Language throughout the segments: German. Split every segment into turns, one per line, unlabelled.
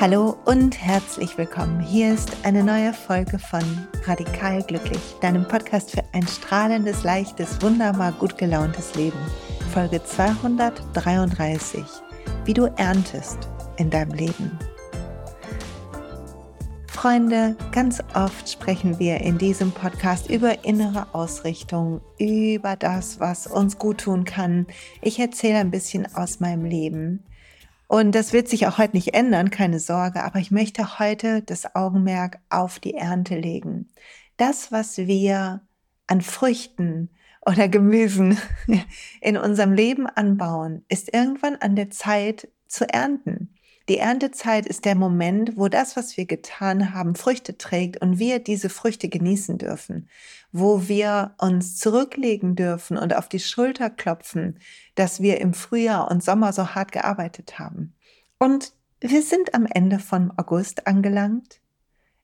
Hallo und herzlich willkommen. Hier ist eine neue Folge von Radikal Glücklich, deinem Podcast für ein strahlendes, leichtes, wunderbar gut gelauntes Leben. Folge 233. Wie du erntest in deinem Leben. Freunde, ganz oft sprechen wir in diesem Podcast über innere Ausrichtung, über das, was uns gut tun kann. Ich erzähle ein bisschen aus meinem Leben und das wird sich auch heute nicht ändern, keine Sorge, aber ich möchte heute das Augenmerk auf die Ernte legen. Das, was wir an Früchten oder Gemüsen in unserem Leben anbauen, ist irgendwann an der Zeit zu ernten. Die Erntezeit ist der Moment, wo das, was wir getan haben, Früchte trägt und wir diese Früchte genießen dürfen, wo wir uns zurücklegen dürfen und auf die Schulter klopfen, dass wir im Frühjahr und Sommer so hart gearbeitet haben. Und wir sind am Ende von August angelangt.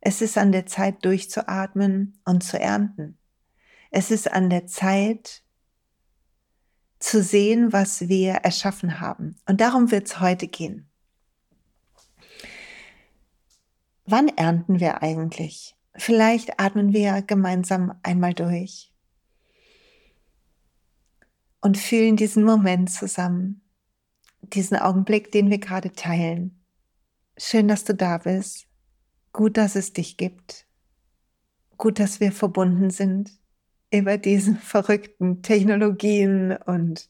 Es ist an der Zeit durchzuatmen und zu ernten. Es ist an der Zeit zu sehen, was wir erschaffen haben. Und darum wird es heute gehen. Wann ernten wir eigentlich? Vielleicht atmen wir gemeinsam einmal durch und fühlen diesen Moment zusammen, diesen Augenblick, den wir gerade teilen. Schön, dass du da bist. Gut, dass es dich gibt. Gut, dass wir verbunden sind über diese verrückten Technologien und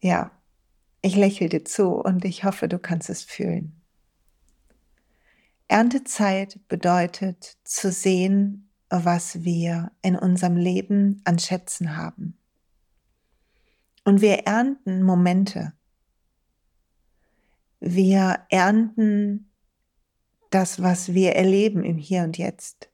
ja, ich lächle dir zu und ich hoffe, du kannst es fühlen. Erntezeit bedeutet zu sehen, was wir in unserem Leben an Schätzen haben. Und wir ernten Momente. Wir ernten das, was wir erleben im Hier und Jetzt.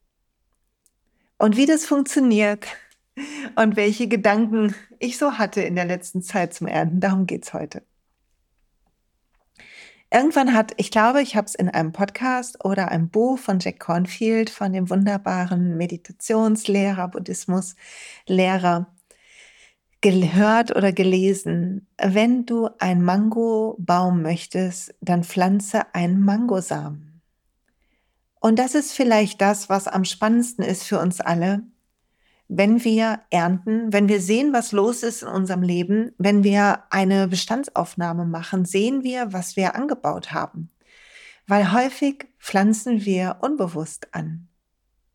Und wie das funktioniert und welche Gedanken ich so hatte in der letzten Zeit zum Ernten, darum geht's heute. Irgendwann hat, ich glaube, ich habe es in einem Podcast oder einem Buch von Jack Cornfield, von dem wunderbaren Meditationslehrer, Buddhismuslehrer, gehört oder gelesen, wenn du ein Mangobaum möchtest, dann pflanze einen Mangosamen. Und das ist vielleicht das, was am spannendsten ist für uns alle, wenn wir ernten, wenn wir sehen, was los ist in unserem Leben, wenn wir eine Bestandsaufnahme machen, sehen wir, was wir angebaut haben. Weil häufig pflanzen wir unbewusst an.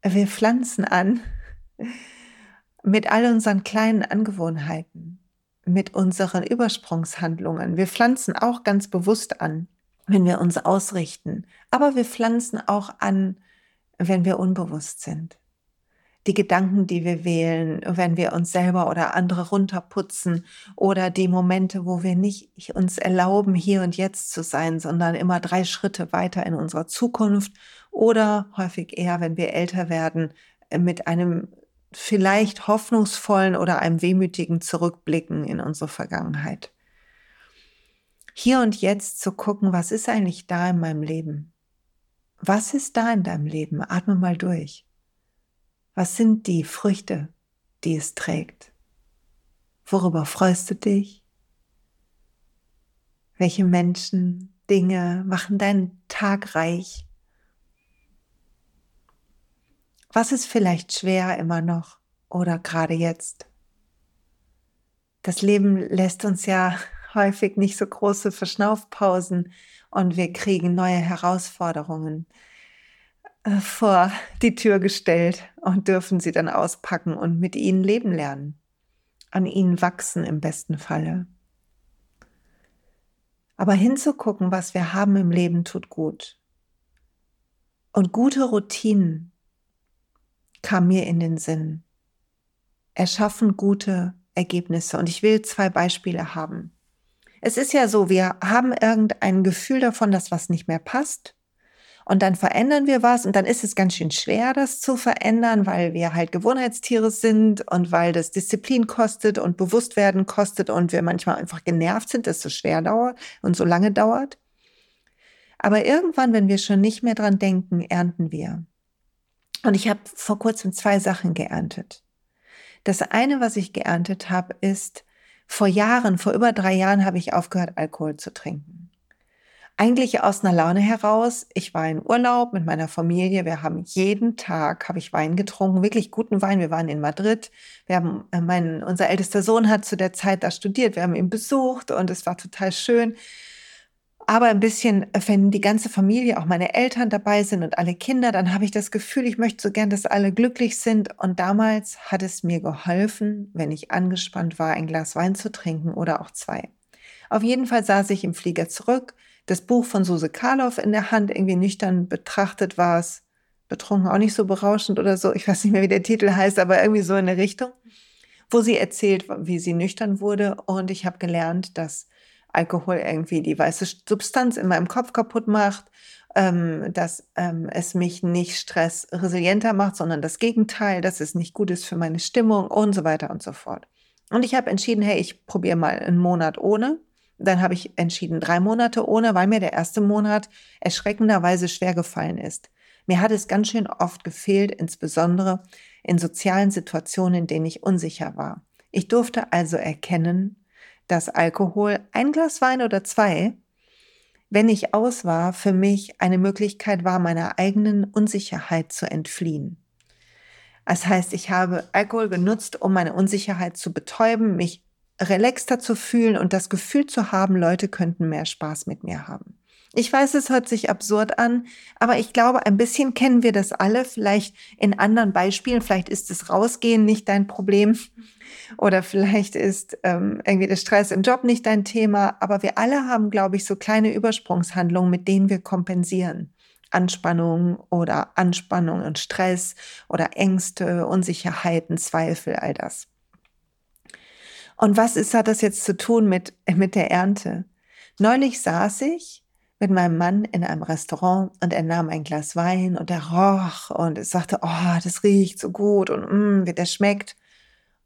Wir pflanzen an mit all unseren kleinen Angewohnheiten, mit unseren Übersprungshandlungen. Wir pflanzen auch ganz bewusst an, wenn wir uns ausrichten. Aber wir pflanzen auch an, wenn wir unbewusst sind die Gedanken, die wir wählen, wenn wir uns selber oder andere runterputzen oder die Momente, wo wir nicht uns erlauben, hier und jetzt zu sein, sondern immer drei Schritte weiter in unserer Zukunft oder häufig eher, wenn wir älter werden, mit einem vielleicht hoffnungsvollen oder einem wehmütigen Zurückblicken in unsere Vergangenheit. Hier und jetzt zu gucken, was ist eigentlich da in meinem Leben? Was ist da in deinem Leben? Atme mal durch. Was sind die Früchte, die es trägt? Worüber freust du dich? Welche Menschen, Dinge machen deinen Tag reich? Was ist vielleicht schwer immer noch oder gerade jetzt? Das Leben lässt uns ja häufig nicht so große Verschnaufpausen und wir kriegen neue Herausforderungen. Äh, vor die Tür gestellt und dürfen sie dann auspacken und mit ihnen leben lernen, an ihnen wachsen im besten Falle. Aber hinzugucken, was wir haben im Leben, tut gut. Und gute Routinen kam mir in den Sinn. Erschaffen gute Ergebnisse. Und ich will zwei Beispiele haben. Es ist ja so, wir haben irgendein Gefühl davon, dass was nicht mehr passt und dann verändern wir was und dann ist es ganz schön schwer, das zu verändern, weil wir halt Gewohnheitstiere sind und weil das Disziplin kostet und Bewusstwerden kostet und wir manchmal einfach genervt sind, dass es so schwer dauert und so lange dauert. Aber irgendwann, wenn wir schon nicht mehr dran denken, ernten wir. Und ich habe vor kurzem zwei Sachen geerntet. Das eine, was ich geerntet habe, ist, vor Jahren, vor über drei Jahren habe ich aufgehört, Alkohol zu trinken. Eigentlich aus einer Laune heraus. Ich war in Urlaub mit meiner Familie. Wir haben jeden Tag, habe ich Wein getrunken, wirklich guten Wein. Wir waren in Madrid. Wir haben, äh, mein, unser ältester Sohn hat zu der Zeit da studiert. Wir haben ihn besucht und es war total schön aber ein bisschen, äh, wenn die ganze Familie, auch meine Eltern dabei sind und alle Kinder, dann habe ich das Gefühl, ich möchte so gern, dass alle glücklich sind. Und damals hat es mir geholfen, wenn ich angespannt war, ein Glas Wein zu trinken oder auch zwei. Auf jeden Fall saß ich im Flieger zurück, das Buch von Suse Karloff in der Hand, irgendwie nüchtern betrachtet war es, betrunken auch nicht so berauschend oder so, ich weiß nicht mehr, wie der Titel heißt, aber irgendwie so in der Richtung, wo sie erzählt, wie sie nüchtern wurde. Und ich habe gelernt, dass Alkohol irgendwie die weiße Substanz in meinem Kopf kaputt macht, ähm, dass ähm, es mich nicht stressresilienter macht, sondern das Gegenteil, dass es nicht gut ist für meine Stimmung und so weiter und so fort. Und ich habe entschieden, hey, ich probiere mal einen Monat ohne. Dann habe ich entschieden, drei Monate ohne, weil mir der erste Monat erschreckenderweise schwer gefallen ist. Mir hat es ganz schön oft gefehlt, insbesondere in sozialen Situationen, in denen ich unsicher war. Ich durfte also erkennen, dass Alkohol, ein Glas Wein oder zwei, wenn ich aus war, für mich eine Möglichkeit war, meiner eigenen Unsicherheit zu entfliehen. Das heißt, ich habe Alkohol genutzt, um meine Unsicherheit zu betäuben, mich relaxter zu fühlen und das Gefühl zu haben, Leute könnten mehr Spaß mit mir haben. Ich weiß, es hört sich absurd an, aber ich glaube, ein bisschen kennen wir das alle. Vielleicht in anderen Beispielen, vielleicht ist das Rausgehen nicht dein Problem oder vielleicht ist ähm, irgendwie der Stress im Job nicht dein Thema. Aber wir alle haben, glaube ich, so kleine Übersprungshandlungen, mit denen wir kompensieren. Anspannung oder Anspannung und Stress oder Ängste, Unsicherheiten, Zweifel, all das. Und was ist, hat das jetzt zu tun mit, mit der Ernte? Neulich saß ich mit meinem Mann in einem Restaurant und er nahm ein Glas Wein und er roch und es sagte, oh, das riecht so gut und mm, wie der schmeckt.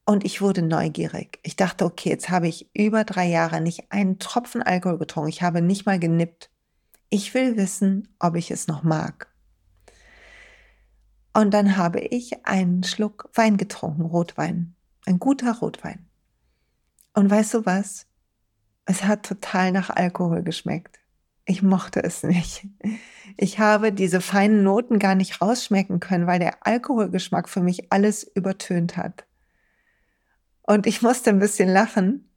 Und ich wurde neugierig. Ich dachte, okay, jetzt habe ich über drei Jahre nicht einen Tropfen Alkohol getrunken. Ich habe nicht mal genippt. Ich will wissen, ob ich es noch mag. Und dann habe ich einen Schluck Wein getrunken, Rotwein. Ein guter Rotwein. Und weißt du was? Es hat total nach Alkohol geschmeckt. Ich mochte es nicht. Ich habe diese feinen Noten gar nicht rausschmecken können, weil der Alkoholgeschmack für mich alles übertönt hat. Und ich musste ein bisschen lachen.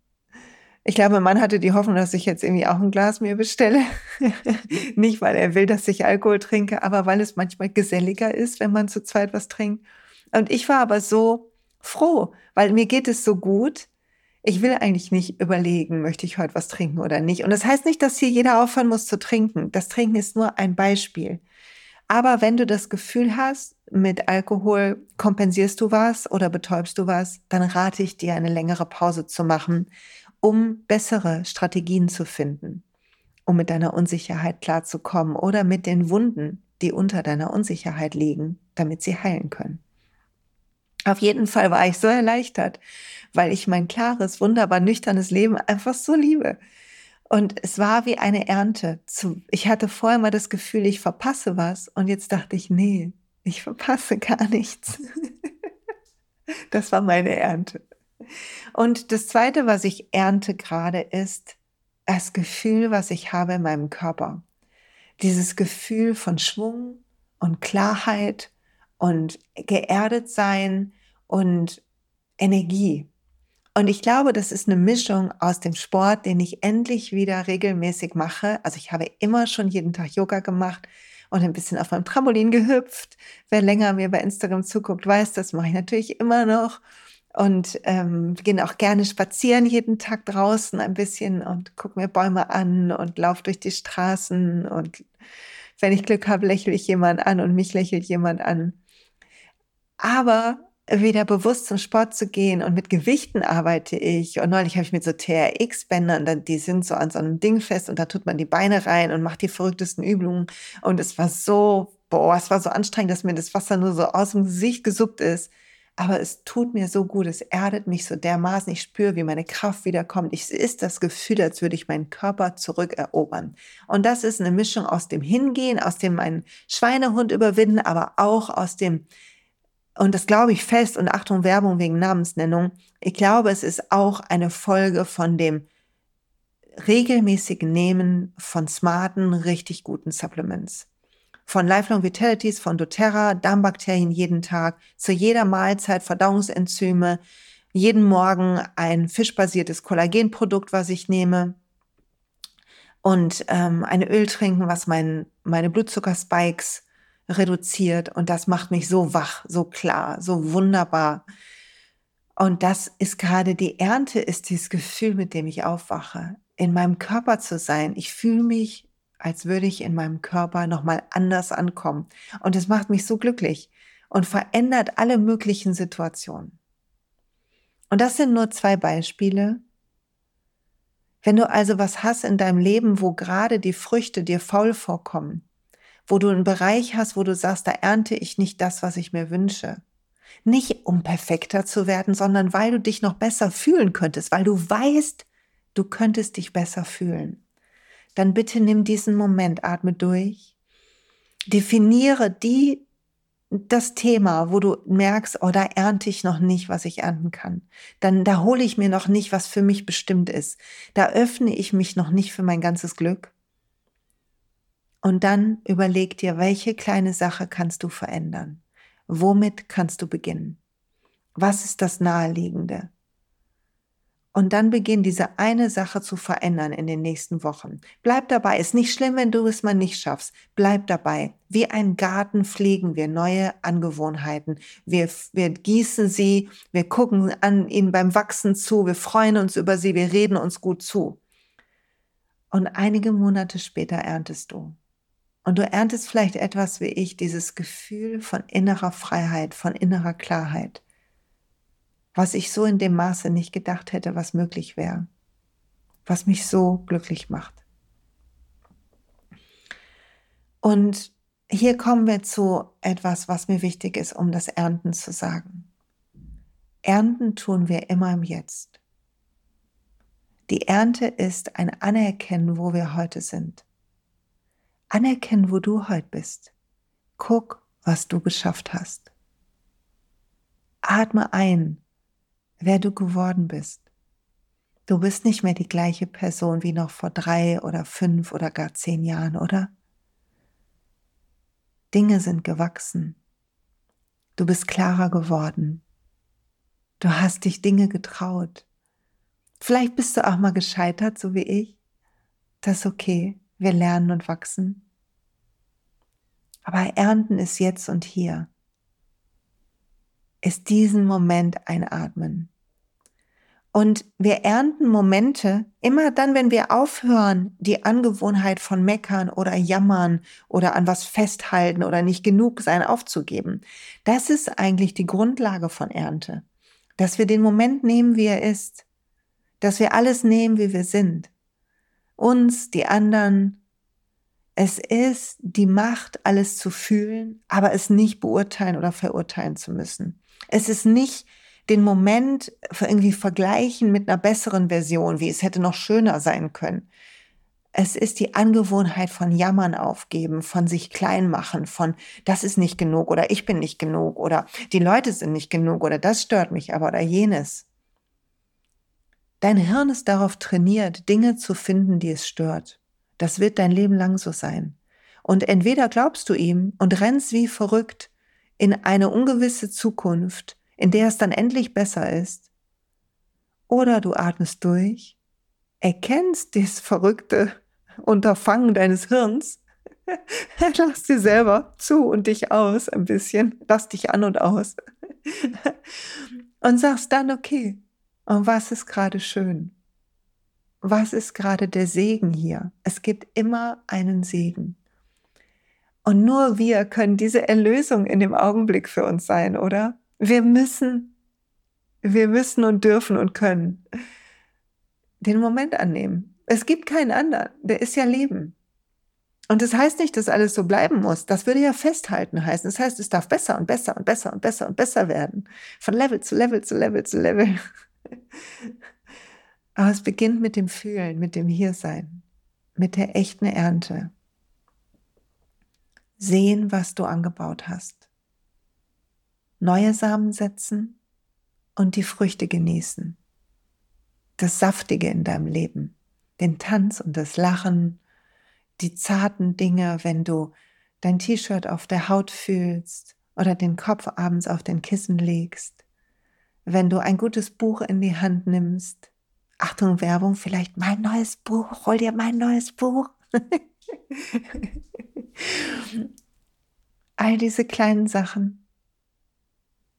Ich glaube, mein Mann hatte die Hoffnung, dass ich jetzt irgendwie auch ein Glas mir bestelle. nicht, weil er will, dass ich Alkohol trinke, aber weil es manchmal geselliger ist, wenn man zu zweit was trinkt. Und ich war aber so froh, weil mir geht es so gut ich will eigentlich nicht überlegen, möchte ich heute was trinken oder nicht. Und das heißt nicht, dass hier jeder aufhören muss zu trinken. Das Trinken ist nur ein Beispiel. Aber wenn du das Gefühl hast, mit Alkohol kompensierst du was oder betäubst du was, dann rate ich dir, eine längere Pause zu machen, um bessere Strategien zu finden, um mit deiner Unsicherheit klarzukommen oder mit den Wunden, die unter deiner Unsicherheit liegen, damit sie heilen können. Auf jeden Fall war ich so erleichtert, weil ich mein klares, wunderbar nüchternes Leben einfach so liebe. Und es war wie eine Ernte. Ich hatte vorher mal das Gefühl, ich verpasse was. Und jetzt dachte ich, nee, ich verpasse gar nichts. Das war meine Ernte. Und das Zweite, was ich ernte gerade, ist das Gefühl, was ich habe in meinem Körper. Dieses Gefühl von Schwung und Klarheit und geerdet sein und Energie. Und ich glaube, das ist eine Mischung aus dem Sport, den ich endlich wieder regelmäßig mache. Also ich habe immer schon jeden Tag Yoga gemacht und ein bisschen auf meinem Trampolin gehüpft. Wer länger mir bei Instagram zuguckt, weiß, das mache ich natürlich immer noch. Und ähm, gehe auch gerne spazieren jeden Tag draußen ein bisschen und gucke mir Bäume an und laufe durch die Straßen. Und wenn ich Glück habe, lächle ich jemand an und mich lächelt jemand an. Aber wieder bewusst zum Sport zu gehen und mit Gewichten arbeite ich. Und neulich habe ich mit so TRX-Bändern, die sind so an so einem Ding fest und da tut man die Beine rein und macht die verrücktesten Übungen. Und es war so, boah, es war so anstrengend, dass mir das Wasser nur so aus dem Gesicht gesuppt ist. aber es tut mir so gut, es erdet mich so dermaßen, ich spüre, wie meine Kraft wiederkommt. Ich ist das Gefühl, als würde ich meinen Körper zurückerobern. Und das ist eine Mischung aus dem Hingehen, aus dem meinen Schweinehund überwinden, aber auch aus dem, und das glaube ich fest, und Achtung, Werbung wegen Namensnennung, ich glaube, es ist auch eine Folge von dem regelmäßigen Nehmen von smarten, richtig guten Supplements. Von Lifelong Vitalities, von doTERRA, Darmbakterien jeden Tag, zu jeder Mahlzeit Verdauungsenzyme, jeden Morgen ein fischbasiertes Kollagenprodukt, was ich nehme. Und ähm, ein Öl trinken, was mein, meine Blutzuckerspikes reduziert und das macht mich so wach, so klar, so wunderbar. Und das ist gerade die Ernte, ist dieses Gefühl, mit dem ich aufwache, in meinem Körper zu sein. Ich fühle mich als würde ich in meinem Körper nochmal anders ankommen. Und es macht mich so glücklich und verändert alle möglichen Situationen. Und das sind nur zwei Beispiele. Wenn du also was hast in deinem Leben, wo gerade die Früchte dir faul vorkommen, wo du einen Bereich hast, wo du sagst, da ernte ich nicht das, was ich mir wünsche. Nicht um perfekter zu werden, sondern weil du dich noch besser fühlen könntest, weil du weißt, du könntest dich besser fühlen dann bitte nimm diesen Moment, atme durch, definiere die, das Thema, wo du merkst, oh, da ernte ich noch nicht, was ich ernten kann. Dann, da hole ich mir noch nicht, was für mich bestimmt ist. Da öffne ich mich noch nicht für mein ganzes Glück. Und dann überleg dir, welche kleine Sache kannst du verändern? Womit kannst du beginnen? Was ist das Naheliegende? Und dann beginn diese eine Sache zu verändern in den nächsten Wochen. Bleib dabei. Ist nicht schlimm, wenn du es mal nicht schaffst. Bleib dabei. Wie ein Garten pflegen wir neue Angewohnheiten. Wir, wir gießen sie. Wir gucken an ihnen beim Wachsen zu. Wir freuen uns über sie. Wir reden uns gut zu. Und einige Monate später erntest du. Und du erntest vielleicht etwas wie ich, dieses Gefühl von innerer Freiheit, von innerer Klarheit was ich so in dem Maße nicht gedacht hätte, was möglich wäre, was mich so glücklich macht. Und hier kommen wir zu etwas, was mir wichtig ist, um das Ernten zu sagen. Ernten tun wir immer im Jetzt. Die Ernte ist ein Anerkennen, wo wir heute sind. Anerkennen, wo du heute bist. Guck, was du geschafft hast. Atme ein wer du geworden bist. Du bist nicht mehr die gleiche Person wie noch vor drei oder fünf oder gar zehn Jahren, oder? Dinge sind gewachsen. Du bist klarer geworden. Du hast dich Dinge getraut. Vielleicht bist du auch mal gescheitert, so wie ich. Das ist okay. Wir lernen und wachsen. Aber ernten ist jetzt und hier ist diesen Moment einatmen. Und wir ernten Momente immer dann, wenn wir aufhören, die Angewohnheit von meckern oder jammern oder an was festhalten oder nicht genug sein aufzugeben. Das ist eigentlich die Grundlage von Ernte. Dass wir den Moment nehmen, wie er ist. Dass wir alles nehmen, wie wir sind. Uns, die anderen. Es ist die Macht, alles zu fühlen, aber es nicht beurteilen oder verurteilen zu müssen. Es ist nicht den Moment irgendwie vergleichen mit einer besseren Version, wie es hätte noch schöner sein können. Es ist die Angewohnheit von Jammern aufgeben, von sich klein machen, von das ist nicht genug oder ich bin nicht genug oder die Leute sind nicht genug oder das stört mich aber oder jenes. Dein Hirn ist darauf trainiert, Dinge zu finden, die es stört. Das wird dein Leben lang so sein. Und entweder glaubst du ihm und rennst wie verrückt in eine ungewisse Zukunft, in der es dann endlich besser ist, oder du atmest durch, erkennst das verrückte Unterfangen deines Hirns, lass dir selber zu und dich aus ein bisschen, lass dich an und aus und sagst dann, okay, und was ist gerade schön? Was ist gerade der Segen hier? Es gibt immer einen Segen. Und nur wir können diese Erlösung in dem Augenblick für uns sein, oder? Wir müssen, wir müssen und dürfen und können den Moment annehmen. Es gibt keinen anderen. Der ist ja Leben. Und das heißt nicht, dass alles so bleiben muss. Das würde ja festhalten heißen. Das heißt, es darf besser und besser und besser und besser und besser werden. Von Level zu Level zu Level zu Level. Aber es beginnt mit dem Fühlen, mit dem Hiersein, mit der echten Ernte. Sehen, was du angebaut hast. Neue Samen setzen und die Früchte genießen. Das Saftige in deinem Leben. Den Tanz und das Lachen die zarten Dinge, wenn du dein T-Shirt auf der Haut fühlst oder den Kopf abends auf den Kissen legst, wenn du ein gutes Buch in die Hand nimmst. Achtung, Werbung, vielleicht mein neues Buch, hol dir mein neues Buch. All diese kleinen Sachen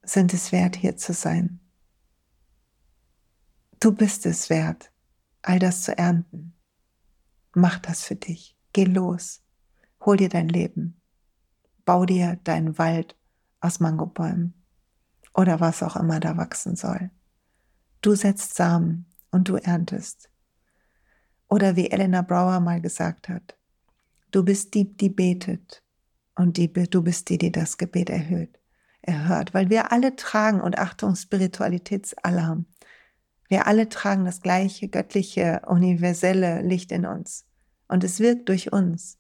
sind es wert, hier zu sein. Du bist es wert, all das zu ernten. Mach das für dich. Geh los, hol dir dein Leben, bau dir deinen Wald aus Mangobäumen oder was auch immer da wachsen soll. Du setzt Samen und du erntest. Oder wie Elena Brower mal gesagt hat, du bist die, die betet und die, du bist die, die das Gebet erhöht, erhört, weil wir alle tragen, und Achtung, Spiritualitätsalarm, wir alle tragen das gleiche göttliche, universelle Licht in uns. Und es wirkt durch uns.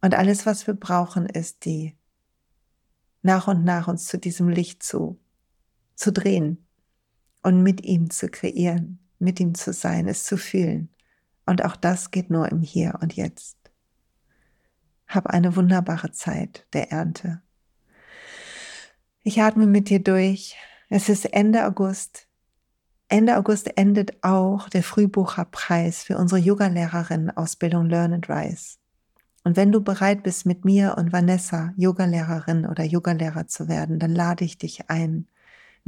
Und alles, was wir brauchen, ist die nach und nach uns zu diesem Licht zu, zu drehen und mit ihm zu kreieren, mit ihm zu sein, es zu fühlen. Und auch das geht nur im Hier und Jetzt. Hab eine wunderbare Zeit der Ernte. Ich atme mit dir durch. Es ist Ende August. Ende August endet auch der Frühbucherpreis für unsere Yogalehrerin-Ausbildung Learn and Rise. Und wenn du bereit bist, mit mir und Vanessa Yogalehrerin oder Yogalehrer zu werden, dann lade ich dich ein,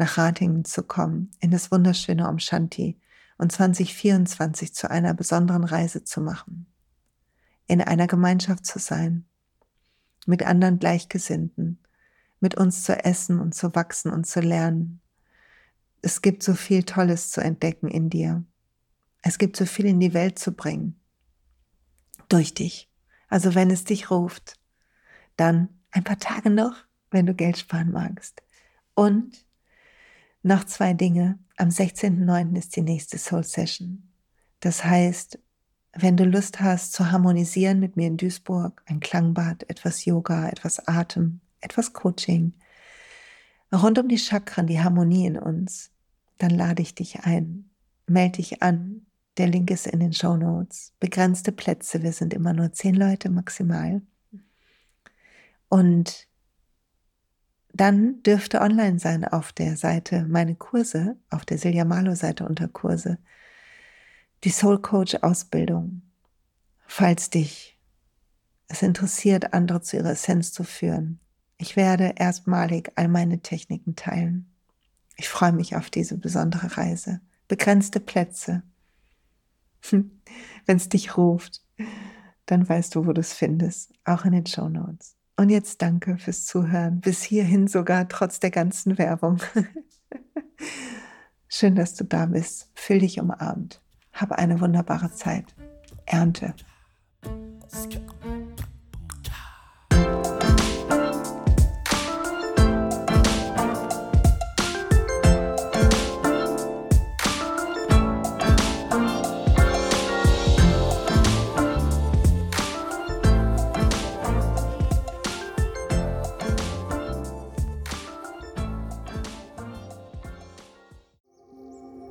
nach Ratingen zu kommen, in das wunderschöne Omshanti und 2024 zu einer besonderen Reise zu machen, in einer Gemeinschaft zu sein, mit anderen Gleichgesinnten, mit uns zu essen und zu wachsen und zu lernen, es gibt so viel Tolles zu entdecken in dir. Es gibt so viel in die Welt zu bringen. Durch dich. Also wenn es dich ruft, dann ein paar Tage noch, wenn du Geld sparen magst. Und noch zwei Dinge. Am 16.09. ist die nächste Soul Session. Das heißt, wenn du Lust hast zu harmonisieren mit mir in Duisburg, ein Klangbad, etwas Yoga, etwas Atem, etwas Coaching, rund um die Chakren, die Harmonie in uns, dann lade ich dich ein. Melde dich an. Der Link ist in den Show Notes. Begrenzte Plätze. Wir sind immer nur zehn Leute maximal. Und dann dürfte online sein auf der Seite meine Kurse, auf der Silja Malo Seite unter Kurse, die Soul Coach Ausbildung. Falls dich es interessiert, andere zu ihrer Essenz zu führen, ich werde erstmalig all meine Techniken teilen. Ich freue mich auf diese besondere Reise. Begrenzte Plätze. Wenn es dich ruft, dann weißt du, wo du es findest, auch in den Show Notes. Und jetzt danke fürs Zuhören, bis hierhin sogar trotz der ganzen Werbung. Schön, dass du da bist. Fühl dich umarmt. Habe eine wunderbare Zeit. Ernte.